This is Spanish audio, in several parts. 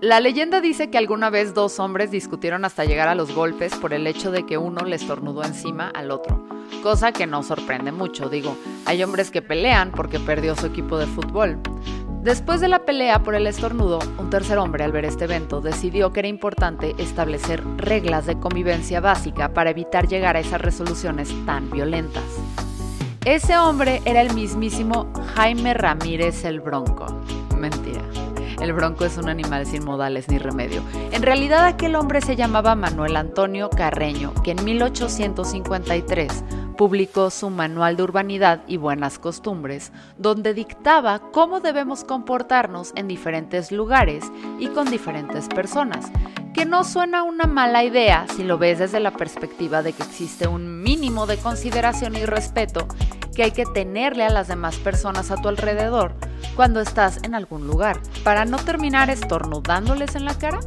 La leyenda dice que alguna vez dos hombres discutieron hasta llegar a los golpes por el hecho de que uno le estornudó encima al otro, cosa que no sorprende mucho, digo, hay hombres que pelean porque perdió su equipo de fútbol. Después de la pelea por el estornudo, un tercer hombre al ver este evento decidió que era importante establecer reglas de convivencia básica para evitar llegar a esas resoluciones tan violentas. Ese hombre era el mismísimo Jaime Ramírez el Bronco. Mentira. El bronco es un animal sin modales ni remedio. En realidad aquel hombre se llamaba Manuel Antonio Carreño, que en 1853 publicó su Manual de Urbanidad y Buenas Costumbres, donde dictaba cómo debemos comportarnos en diferentes lugares y con diferentes personas, que no suena una mala idea si lo ves desde la perspectiva de que existe un mínimo de consideración y respeto que hay que tenerle a las demás personas a tu alrededor cuando estás en algún lugar, para no terminar estornudándoles en la cara.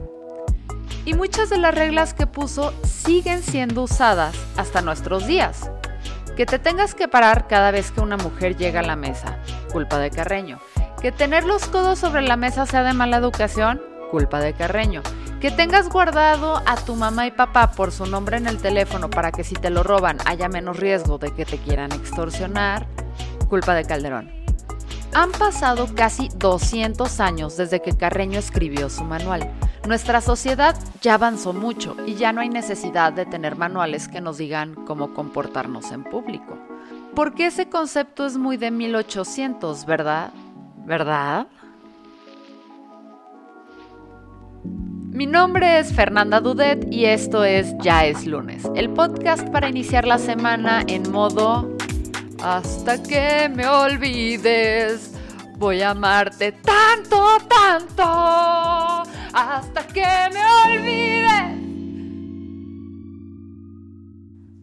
Y muchas de las reglas que puso siguen siendo usadas hasta nuestros días. Que te tengas que parar cada vez que una mujer llega a la mesa, culpa de Carreño. Que tener los codos sobre la mesa sea de mala educación, culpa de Carreño. Que tengas guardado a tu mamá y papá por su nombre en el teléfono para que si te lo roban haya menos riesgo de que te quieran extorsionar. Culpa de Calderón. Han pasado casi 200 años desde que Carreño escribió su manual. Nuestra sociedad ya avanzó mucho y ya no hay necesidad de tener manuales que nos digan cómo comportarnos en público. Porque ese concepto es muy de 1800, ¿verdad? ¿Verdad? Mi nombre es Fernanda Dudet y esto es Ya es lunes, el podcast para iniciar la semana en modo hasta que me olvides. Voy a amarte tanto, tanto, hasta que me olvides.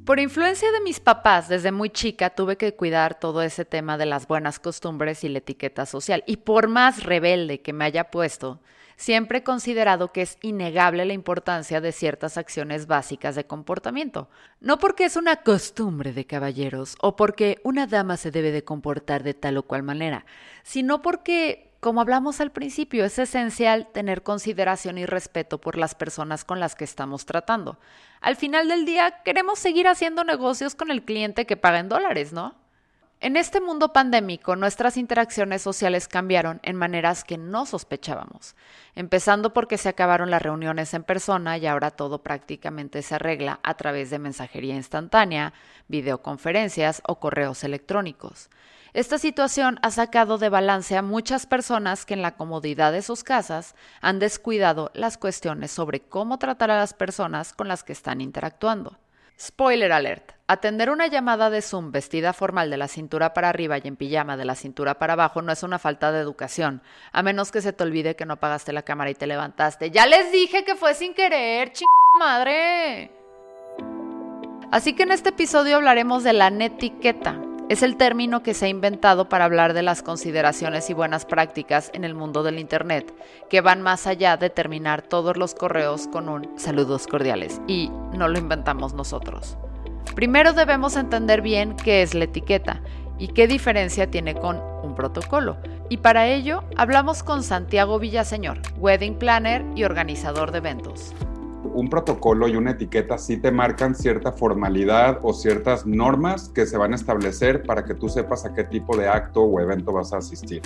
Por influencia de mis papás, desde muy chica tuve que cuidar todo ese tema de las buenas costumbres y la etiqueta social. Y por más rebelde que me haya puesto, siempre he considerado que es innegable la importancia de ciertas acciones básicas de comportamiento. No porque es una costumbre de caballeros o porque una dama se debe de comportar de tal o cual manera, sino porque, como hablamos al principio, es esencial tener consideración y respeto por las personas con las que estamos tratando. Al final del día, queremos seguir haciendo negocios con el cliente que paga en dólares, ¿no? En este mundo pandémico, nuestras interacciones sociales cambiaron en maneras que no sospechábamos, empezando porque se acabaron las reuniones en persona y ahora todo prácticamente se arregla a través de mensajería instantánea, videoconferencias o correos electrónicos. Esta situación ha sacado de balance a muchas personas que en la comodidad de sus casas han descuidado las cuestiones sobre cómo tratar a las personas con las que están interactuando. Spoiler alert. Atender una llamada de Zoom vestida formal de la cintura para arriba y en pijama de la cintura para abajo no es una falta de educación, a menos que se te olvide que no apagaste la cámara y te levantaste. Ya les dije que fue sin querer, madre. Así que en este episodio hablaremos de la netiqueta, es el término que se ha inventado para hablar de las consideraciones y buenas prácticas en el mundo del Internet, que van más allá de terminar todos los correos con un saludos cordiales, y no lo inventamos nosotros. Primero debemos entender bien qué es la etiqueta y qué diferencia tiene con un protocolo. Y para ello hablamos con Santiago Villaseñor, wedding planner y organizador de eventos un protocolo y una etiqueta sí te marcan cierta formalidad o ciertas normas que se van a establecer para que tú sepas a qué tipo de acto o evento vas a asistir,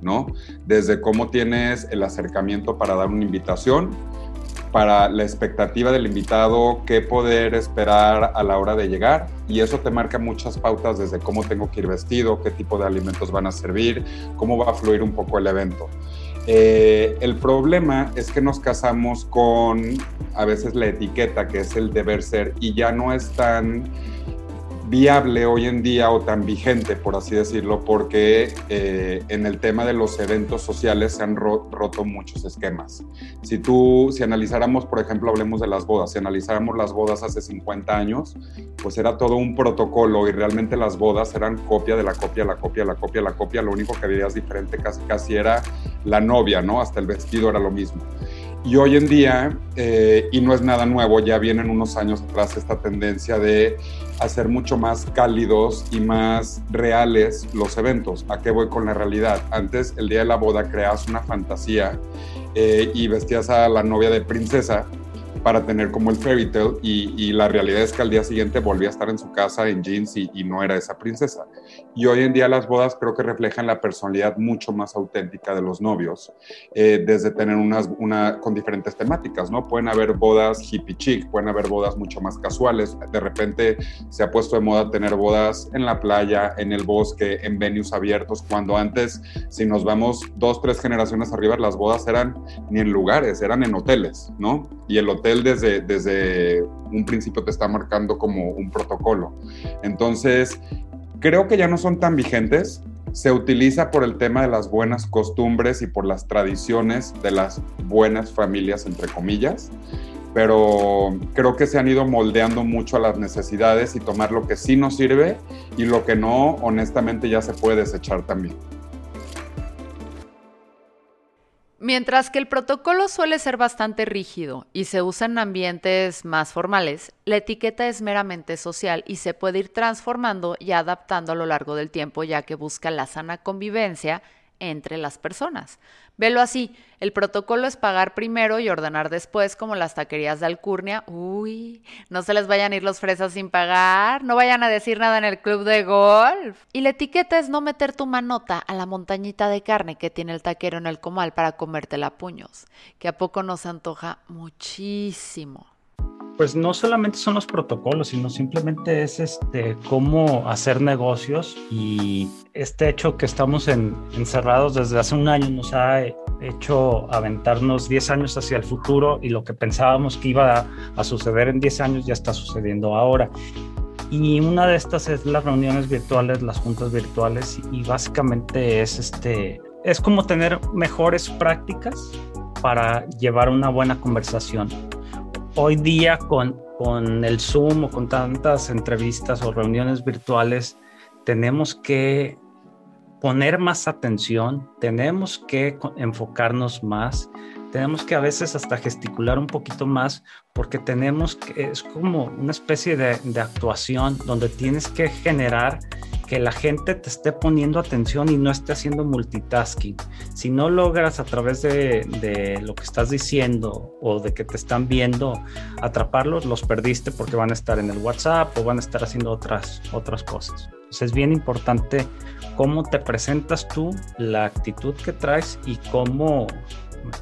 ¿no? Desde cómo tienes el acercamiento para dar una invitación, para la expectativa del invitado, qué poder esperar a la hora de llegar. Y eso te marca muchas pautas desde cómo tengo que ir vestido, qué tipo de alimentos van a servir, cómo va a fluir un poco el evento. Eh, el problema es que nos casamos con a veces la etiqueta que es el deber ser y ya no es tan viable hoy en día o tan vigente, por así decirlo, porque eh, en el tema de los eventos sociales se han roto muchos esquemas. Si tú, si analizáramos, por ejemplo, hablemos de las bodas, si analizáramos las bodas hace 50 años, pues era todo un protocolo y realmente las bodas eran copia de la copia, la copia, la copia, la copia, lo único que veías diferente casi, casi era la novia, ¿no? Hasta el vestido era lo mismo. Y hoy en día, eh, y no es nada nuevo, ya vienen unos años atrás esta tendencia de hacer mucho más cálidos y más reales los eventos. ¿A qué voy con la realidad? Antes, el día de la boda, creas una fantasía eh, y vestías a la novia de princesa para tener como el fairy tale y, la realidad es que al día siguiente volvía a estar en su casa en jeans y, no era esa princesa. Y hoy en día las bodas creo que reflejan la personalidad mucho más auténtica de los novios, eh, desde tener unas una, con diferentes temáticas, ¿no? Pueden haber bodas hippie chic, pueden haber bodas mucho más casuales, de repente se ha puesto de moda tener bodas en la playa, en el bosque, en venues abiertos, cuando antes, si nos vamos dos, tres generaciones arriba, las bodas eran ni en lugares, eran en hoteles, ¿no? Y el hotel desde, desde un principio te está marcando como un protocolo. Entonces, creo que ya no son tan vigentes. Se utiliza por el tema de las buenas costumbres y por las tradiciones de las buenas familias, entre comillas, pero creo que se han ido moldeando mucho a las necesidades y tomar lo que sí nos sirve y lo que no, honestamente, ya se puede desechar también. Mientras que el protocolo suele ser bastante rígido y se usa en ambientes más formales, la etiqueta es meramente social y se puede ir transformando y adaptando a lo largo del tiempo ya que busca la sana convivencia entre las personas. Velo así, el protocolo es pagar primero y ordenar después, como las taquerías de Alcurnia. Uy, no se les vayan a ir los fresas sin pagar, no vayan a decir nada en el club de golf. Y la etiqueta es no meter tu manota a la montañita de carne que tiene el taquero en el comal para comértela a puños, que a poco nos antoja muchísimo pues no solamente son los protocolos, sino simplemente es este cómo hacer negocios y este hecho que estamos encerrados desde hace un año nos ha hecho aventarnos 10 años hacia el futuro y lo que pensábamos que iba a, a suceder en 10 años ya está sucediendo ahora. Y una de estas es las reuniones virtuales, las juntas virtuales y básicamente es este es como tener mejores prácticas para llevar una buena conversación hoy día con, con el Zoom o con tantas entrevistas o reuniones virtuales, tenemos que poner más atención, tenemos que enfocarnos más, tenemos que a veces hasta gesticular un poquito más porque tenemos que, es como una especie de, de actuación donde tienes que generar que la gente te esté poniendo atención y no esté haciendo multitasking. Si no logras a través de, lo que estás diciendo o de que te están viendo atraparlos, los perdiste porque van a estar en el WhatsApp o van a estar haciendo otras, otras cosas. Entonces es bien importante cómo te presentas tú, la actitud que traes y cómo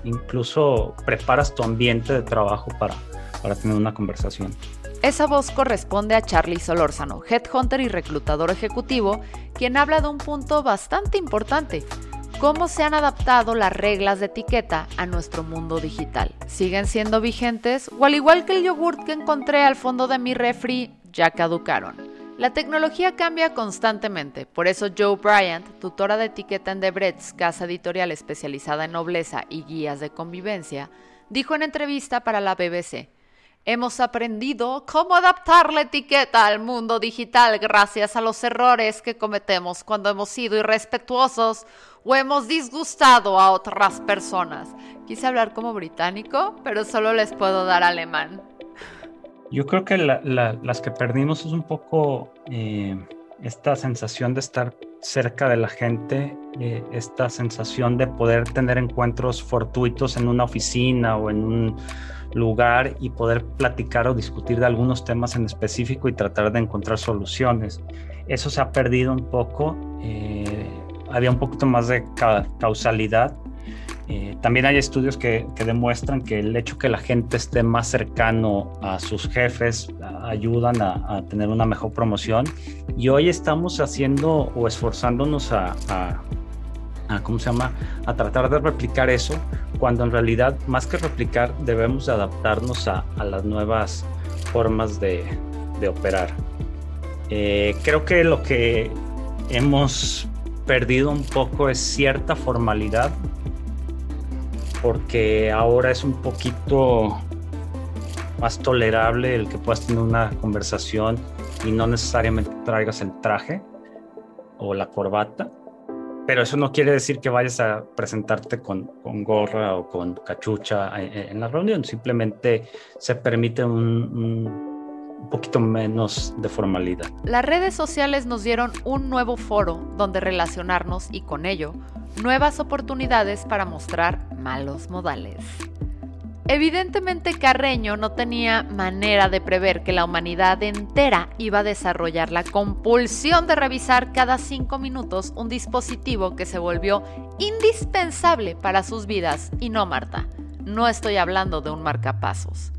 incluso preparas tu ambiente de trabajo para, para tener una conversación. Esa voz corresponde a Charlie Solórzano, headhunter y reclutador ejecutivo, quien habla de un punto bastante importante, cómo se han adaptado las reglas de etiqueta a nuestro mundo digital. ¿Siguen siendo vigentes o al igual que el yogurt que encontré al fondo de mi refri, ya caducaron? La tecnología cambia constantemente, por eso Joe Bryant, tutora de etiqueta en Debrett's, casa editorial especializada en nobleza y guías de convivencia, dijo en entrevista para la BBC, Hemos aprendido cómo adaptar la etiqueta al mundo digital gracias a los errores que cometemos cuando hemos sido irrespetuosos o hemos disgustado a otras personas. Quise hablar como británico, pero solo les puedo dar alemán. Yo creo que las que perdimos es un poco eh, esta sensación de estar cerca de la gente, eh, esta sensación de poder tener encuentros fortuitos en una oficina o en un lugar y poder platicar o discutir de algunos temas en específico y tratar de encontrar soluciones. Eso se ha perdido un poco, eh, había un poquito más de causalidad. Eh, también hay estudios que, demuestran que el hecho que la gente esté más cercano a sus jefes ayudan a, tener una mejor promoción y hoy estamos haciendo o esforzándonos a a, ¿cómo se llama? A tratar de replicar eso, cuando en realidad, más que replicar, debemos adaptarnos a, las nuevas formas de, operar. Eh, creo que lo que hemos perdido un poco es cierta formalidad, porque ahora es un poquito más tolerable el que puedas tener una conversación y no necesariamente traigas el traje o la corbata pero eso no quiere decir que vayas a presentarte con, con gorra o con cachucha en, la reunión. Simplemente se permite un, un poquito menos de formalidad. Las redes sociales nos dieron un nuevo foro donde relacionarnos y con ello nuevas oportunidades para mostrar malos modales. Evidentemente Carreño no tenía manera de prever que la humanidad entera iba a desarrollar la compulsión de revisar cada cinco minutos un dispositivo que se volvió indispensable para sus vidas. Y no, Marta, no estoy hablando de un marcapasos.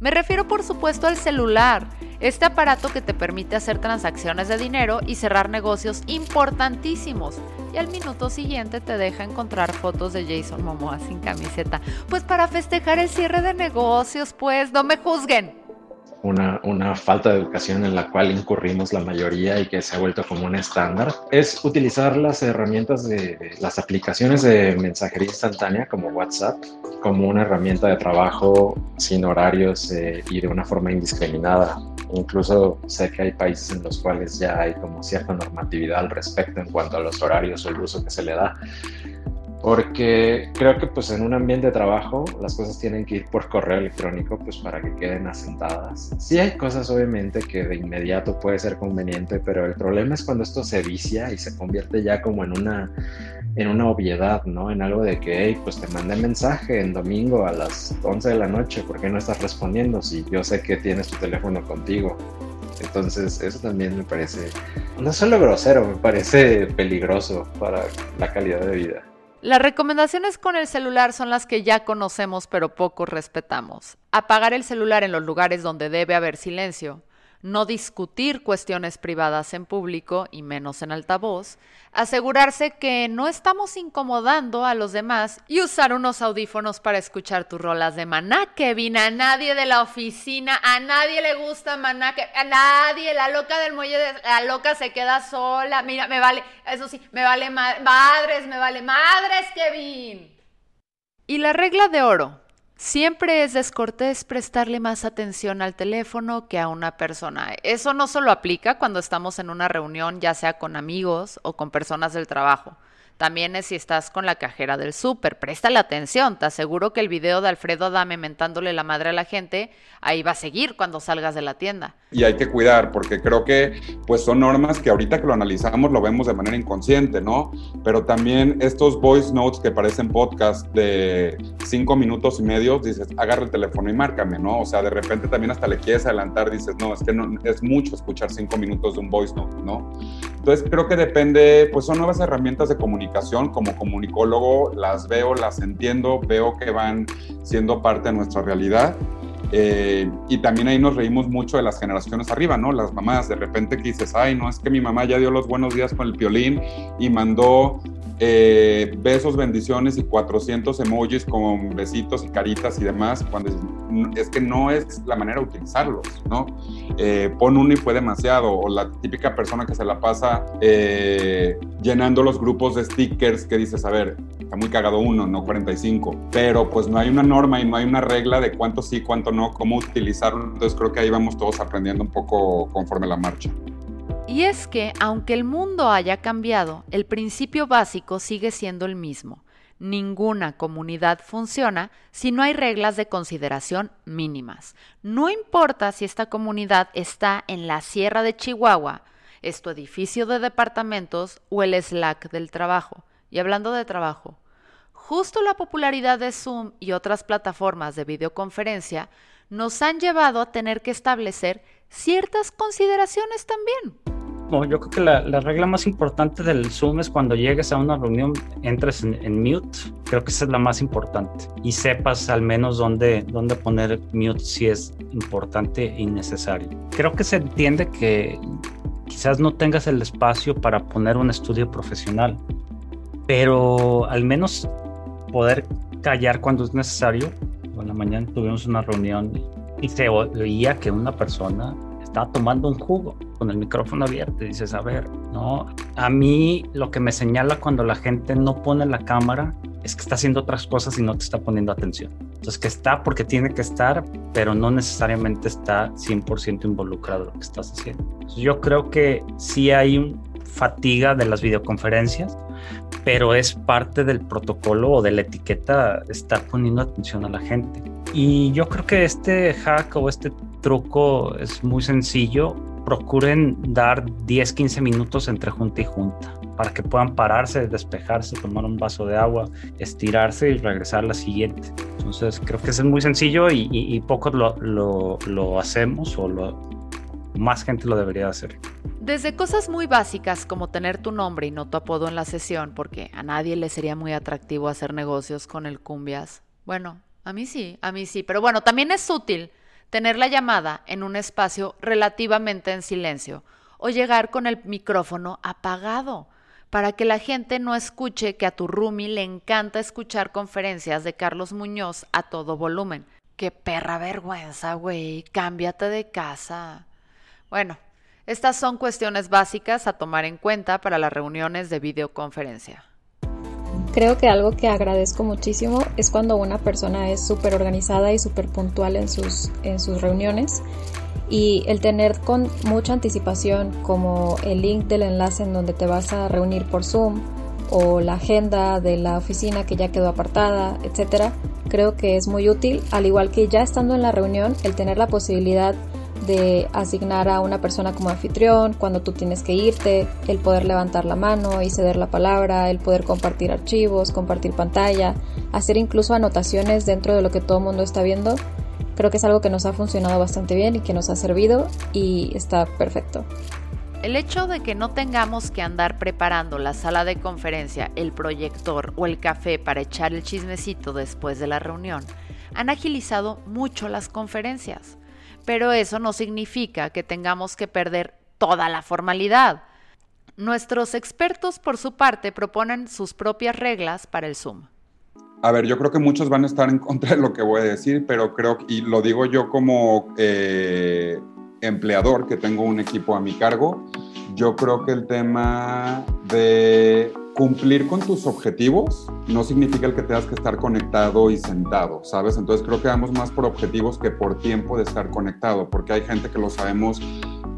Me refiero por supuesto al celular, este aparato que te permite hacer transacciones de dinero y cerrar negocios importantísimos. Y al minuto siguiente te deja encontrar fotos de Jason Momoa sin camiseta. Pues para festejar el cierre de negocios, pues no me juzguen una, falta de educación en la cual incurrimos la mayoría y que se ha vuelto como un estándar, es utilizar las herramientas de las aplicaciones de mensajería instantánea como WhatsApp como una herramienta de trabajo sin horarios eh, y de una forma indiscriminada. Incluso sé que hay países en los cuales ya hay como cierta normatividad al respecto en cuanto a los horarios o el uso que se le da porque creo que pues en un ambiente de trabajo las cosas tienen que ir por correo electrónico pues para que queden asentadas. Sí hay cosas obviamente que de inmediato puede ser conveniente, pero el problema es cuando esto se vicia y se convierte ya como en una en una obviedad, ¿no? En algo de que, hey, pues te mandé mensaje en domingo a las 11 de la noche, ¿por qué no estás respondiendo si yo sé que tienes tu teléfono contigo? Entonces, eso también me parece, no solo grosero, me parece peligroso para la calidad de vida. Las recomendaciones con el celular son las que ya conocemos pero poco respetamos. Apagar el celular en los lugares donde debe haber silencio no discutir cuestiones privadas en público y menos en altavoz, asegurarse que no estamos incomodando a los demás y usar unos audífonos para escuchar tus rolas de Maná, Kevin. A nadie de la oficina, a nadie le gusta Maná, a nadie, la loca del muelle, de, la loca se queda sola. Mira, me vale, eso sí, me vale madres, me vale madres, Kevin. Y la regla de oro, Siempre es descortés prestarle más atención al teléfono que a una persona. Eso no solo aplica cuando estamos en una reunión, ya sea con amigos o con personas del trabajo. También es si estás con la cajera del súper. Préstale atención. Te aseguro que el video de Alfredo Adame mentándole la madre a la gente, ahí va a seguir cuando salgas de la tienda. Y hay que cuidar, porque creo que pues son normas que ahorita que lo analizamos lo vemos de manera inconsciente, ¿no? Pero también estos voice notes que parecen podcast de cinco minutos y medio, dices, agarra el teléfono y márcame, ¿no? O sea, de repente también hasta le quieres adelantar, dices, no, es que no, es mucho escuchar cinco minutos de un voice note, ¿no? Entonces creo que depende, pues son nuevas herramientas de comunicación como comunicólogo las veo, las entiendo, veo que van siendo parte de nuestra realidad. Eh, y también ahí nos reímos mucho de las generaciones arriba, ¿no? Las mamás, de repente que dices, ay, no, es que mi mamá ya dio los buenos días con el piolín y mandó eh, besos, bendiciones y 400 emojis con besitos y caritas y demás, cuando es, que no es la manera de utilizarlos, ¿no? Eh, pon uno y fue demasiado, o la típica persona que se la pasa eh, llenando los grupos de stickers que dices, a ver, está muy cagado uno, no 45, pero pues no hay una norma y no hay una regla de cuánto sí, cuánto no, cómo utilizarlo, entonces creo que ahí vamos todos aprendiendo un poco conforme la marcha. Y es que, aunque el mundo haya cambiado, el principio básico sigue siendo el mismo. Ninguna comunidad funciona si no hay reglas de consideración mínimas. No importa si esta comunidad está en la Sierra de Chihuahua, es tu edificio de departamentos o el Slack del trabajo. Y hablando de trabajo, justo la popularidad de Zoom y otras plataformas de videoconferencia nos han llevado a tener que establecer ciertas consideraciones también yo creo que la, regla más importante del Zoom es cuando llegues a una reunión, entres en, mute. Creo que esa es la más importante. Y sepas al menos dónde, dónde poner mute si es importante y necesario. Creo que se entiende que quizás no tengas el espacio para poner un estudio profesional, pero al menos poder callar cuando es necesario. En la mañana tuvimos una reunión y se oía que una persona estaba tomando un jugo con el micrófono abierto y dices, a ver, no, a mí lo que me señala cuando la gente no pone la cámara es que está haciendo otras cosas y no te está poniendo atención. Entonces, que está porque tiene que estar, pero no necesariamente está 100% involucrado en lo que estás haciendo. yo creo que sí hay fatiga de las videoconferencias, pero es parte del protocolo o de la etiqueta estar poniendo atención a la gente. Y yo creo que este hack o este truco es muy sencillo. Procuren dar 10-15 minutos entre junta y junta para que puedan pararse, despejarse, tomar un vaso de agua, estirarse y regresar a la siguiente. Entonces creo que es muy sencillo y, y, pocos lo, lo, lo, hacemos o lo, más gente lo debería hacer. Desde cosas muy básicas como tener tu nombre y no tu apodo en la sesión, porque a nadie le sería muy atractivo hacer negocios con el cumbias. Bueno, a mí sí, a mí sí, pero bueno, también es útil tener la llamada en un espacio relativamente en silencio o llegar con el micrófono apagado para que la gente no escuche que a tu Rumi le encanta escuchar conferencias de Carlos Muñoz a todo volumen. Qué perra vergüenza, güey, cámbiate de casa. Bueno, estas son cuestiones básicas a tomar en cuenta para las reuniones de videoconferencia. Creo que algo que agradezco muchísimo es cuando una persona es súper organizada y súper puntual en sus, en sus reuniones y el tener con mucha anticipación como el link del enlace en donde te vas a reunir por Zoom o la agenda de la oficina que ya quedó apartada, etcétera, creo que es muy útil, al igual que ya estando en la reunión, el tener la posibilidad de asignar a una persona como anfitrión cuando tú tienes que irte, el poder levantar la mano y ceder la palabra, el poder compartir archivos, compartir pantalla, hacer incluso anotaciones dentro de lo que todo el mundo está viendo, Creo que es algo que nos ha funcionado bastante bien y que nos ha servido y está perfecto. El hecho de que no tengamos que andar preparando la sala de conferencia, el proyector o el café para echar el chismecito después de la reunión han agilizado mucho las conferencias. Pero eso no significa que tengamos que perder toda la formalidad. Nuestros expertos, por su parte, proponen sus propias reglas para el Zoom a ver, yo creo que muchos van a estar en contra de lo que voy a decir, pero creo, y lo digo yo como eh, empleador, que tengo un equipo a mi cargo, yo creo que el tema de cumplir con tus objetivos no significa el que tengas que estar conectado y sentado, ¿sabes? Entonces creo que vamos más por objetivos que por tiempo de estar conectado, porque hay gente que lo sabemos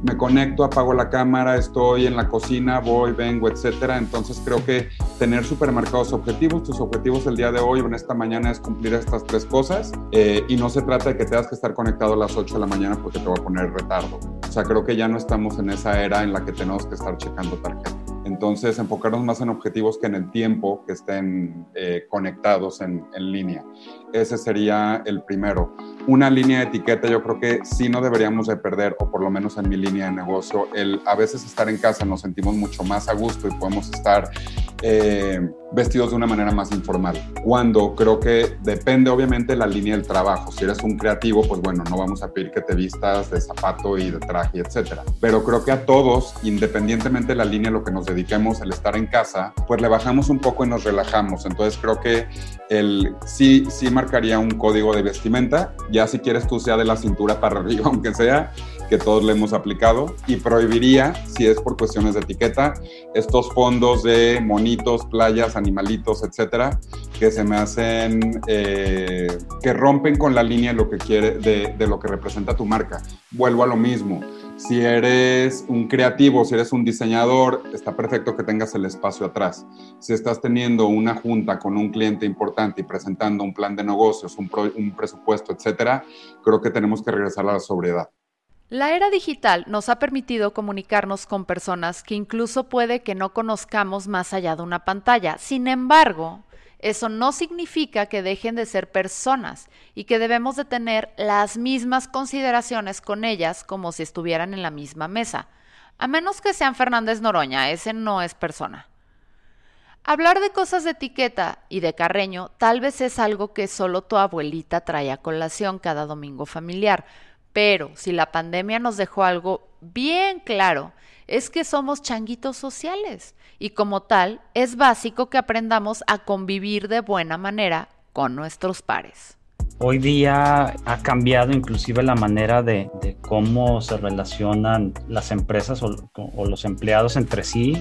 me conecto, apago la cámara, estoy en la cocina, voy, vengo, etcétera. Entonces creo que tener supermercados objetivos, tus objetivos el día de hoy o en esta mañana es cumplir estas tres cosas eh, y no se trata de que tengas que estar conectado a las 8 de la mañana porque te va a poner retardo. O sea, creo que ya no estamos en esa era en la que tenemos que estar checando tarjetas. Entonces, enfocarnos más en objetivos que en el tiempo que estén eh, conectados en, en, línea. Ese sería el primero. Una línea de etiqueta yo creo que sí no deberíamos de perder, o por lo menos en mi línea de negocio, el a veces estar en casa nos sentimos mucho más a gusto y podemos estar eh, vestidos de una manera más informal. Cuando creo que depende obviamente la línea del trabajo. Si eres un creativo, pues bueno, no vamos a pedir que te vistas de zapato y de traje, etcétera. Pero creo que a todos, independientemente de la línea lo que nos dediquemos, el estar en casa, pues le bajamos un poco y nos relajamos. Entonces creo que el sí, sí marcaría un código de vestimenta. Ya si quieres tú sea de la cintura para arriba, aunque sea, que todos le hemos aplicado y prohibiría, si es por cuestiones de etiqueta, estos fondos de monitos, playas, animalitos, etcétera, que se me hacen, eh, que rompen con la línea de lo que quiere, de, de lo que representa tu marca. Vuelvo a lo mismo. Si eres un creativo, si eres un diseñador, está perfecto que tengas el espacio atrás. Si estás teniendo una junta con un cliente importante y presentando un plan de negocios, un, presupuesto, etcétera, creo que tenemos que regresar a la sobriedad. La era digital nos ha permitido comunicarnos con personas que incluso puede que no conozcamos más allá de una pantalla. Sin embargo, eso no significa que dejen de ser personas y que debemos de tener las mismas consideraciones con ellas como si estuvieran en la misma mesa. A menos que sean Fernández Noroña, ese no es persona. Hablar de cosas de etiqueta y de carreño tal vez es algo que solo tu abuelita trae a colación cada domingo familiar, pero si la pandemia nos dejó algo bien claro, es que somos changuitos sociales y como tal es básico que aprendamos a convivir de buena manera con nuestros pares. Hoy día ha cambiado inclusive la manera de, cómo se relacionan las empresas o, los empleados entre sí.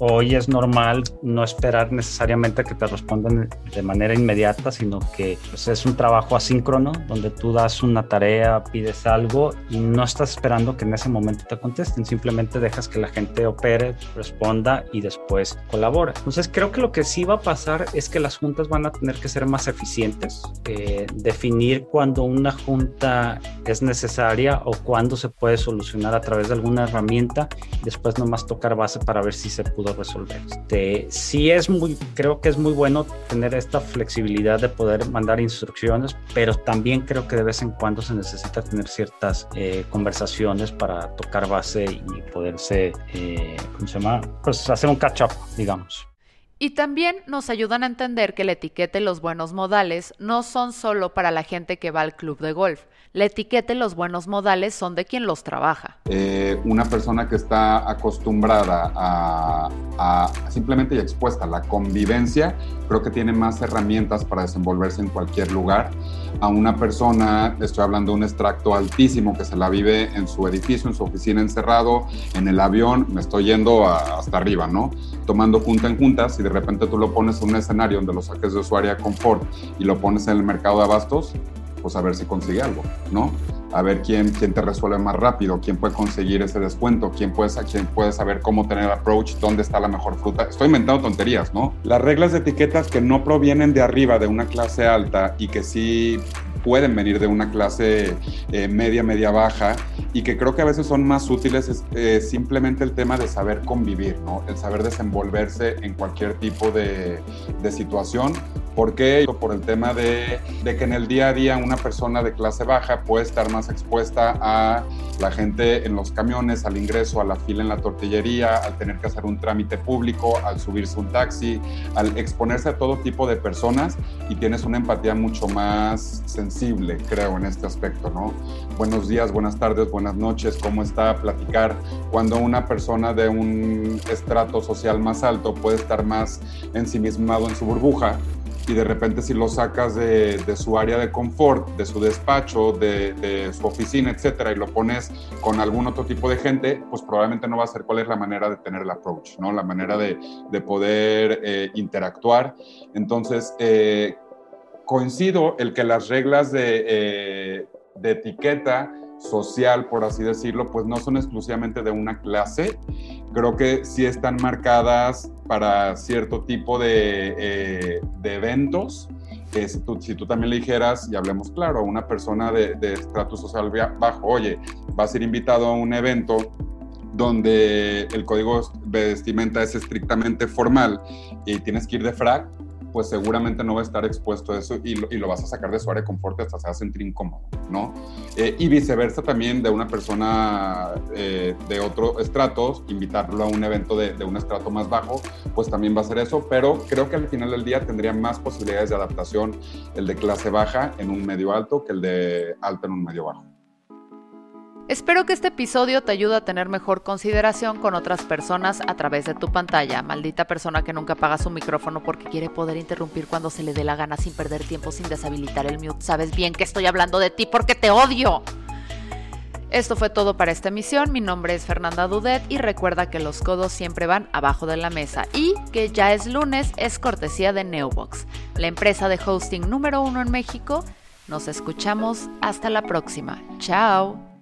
Hoy es normal no esperar necesariamente que te respondan de manera inmediata, sino que pues, es un trabajo asíncrono donde tú das una tarea, pides algo y no estás esperando que en ese momento te contesten, simplemente dejas que la gente opere, responda y después colabora. Entonces creo que lo que sí va a pasar es que las juntas van a tener que ser más eficientes. Eh, definir cuándo una junta es necesaria o cuándo se puede solucionar a través de alguna herramienta, después nomás tocar base para ver si se pudo resolver. Este, sí es muy, creo que es muy bueno tener esta flexibilidad de poder mandar instrucciones, pero también creo que de vez en cuando se necesita tener ciertas eh, conversaciones para tocar base y poderse, eh, ¿cómo se llama? Pues hacer un catch up, digamos. Y también nos ayudan a entender que la etiqueta y los buenos modales no son solo para la gente que va al club de golf. La etiqueta y los buenos modales son de quien los trabaja. Eh, una persona que está acostumbrada a, a, simplemente y expuesta a la convivencia, creo que tiene más herramientas para desenvolverse en cualquier lugar. A una persona, estoy hablando de un extracto altísimo que se la vive en su edificio, en su oficina encerrado, en el avión, me estoy yendo hasta arriba, ¿no? Tomando junta en juntas y de repente tú lo pones en un escenario donde lo saques de su área confort y lo pones en el mercado de abastos, pues a ver si consigue algo, ¿no? A ver quién, quién te resuelve más rápido, quién puede conseguir ese descuento, quién puede, quién puede saber cómo tener approach, dónde está la mejor fruta. Estoy inventando tonterías, ¿no? Las reglas de etiquetas que no provienen de arriba de una clase alta y que sí pueden venir de una clase eh, media, media baja y que creo que a veces son más útiles es eh, simplemente el tema de saber convivir, ¿no? El saber desenvolverse en cualquier tipo de, de situación. ¿Por qué? Por el tema de, que en el día a día una persona de clase baja puede estar más expuesta a la gente en los camiones, al ingreso, a la fila en la tortillería, al tener que hacer un trámite público, al subirse un taxi, al exponerse a todo tipo de personas y tienes una empatía mucho más sencilla creo, en este aspecto, ¿no? Buenos días, buenas tardes, buenas noches, ¿cómo está? Platicar cuando una persona de un estrato social más alto puede estar más ensimismado en su burbuja y de repente si lo sacas de, su área de confort, de su despacho, de, su oficina, etcétera, y lo pones con algún otro tipo de gente, pues probablemente no va a ser cuál es la manera de tener el approach, ¿no? La manera de, poder eh, interactuar. Entonces, eh, coincido el que las reglas eh, de, etiqueta social, por así decirlo, pues no son exclusivamente de una clase. Creo que sí están marcadas para cierto tipo de, eh, eventos. si, tú, también le dijeras, y hablemos claro, a una persona de, de estrato social bajo, oye, vas a ir invitado a un evento donde el código de vestimenta es estrictamente formal y tienes que ir de frac, pues seguramente no va a estar expuesto a eso y lo, vas a sacar de su área de confort hasta se va a sentir incómodo, ¿no? Eh, y viceversa también de una persona eh, de otro estrato, invitarlo a un evento de, de, un estrato más bajo, pues también va a ser eso, pero creo que al final del día tendría más posibilidades de adaptación el de clase baja en un medio alto que el de alto en un medio bajo. Espero que este episodio te ayude a tener mejor consideración con otras personas a través de tu pantalla. Maldita persona que nunca apaga su micrófono porque quiere poder interrumpir cuando se le dé la gana sin perder tiempo, sin deshabilitar el mute. Sabes bien que estoy hablando de ti porque te odio. Esto fue todo para esta emisión. Mi nombre es Fernanda Dudet y recuerda que los codos siempre van abajo de la mesa y que ya es lunes es cortesía de Neobox, la empresa de hosting número uno en México. Nos escuchamos hasta la próxima. Chao.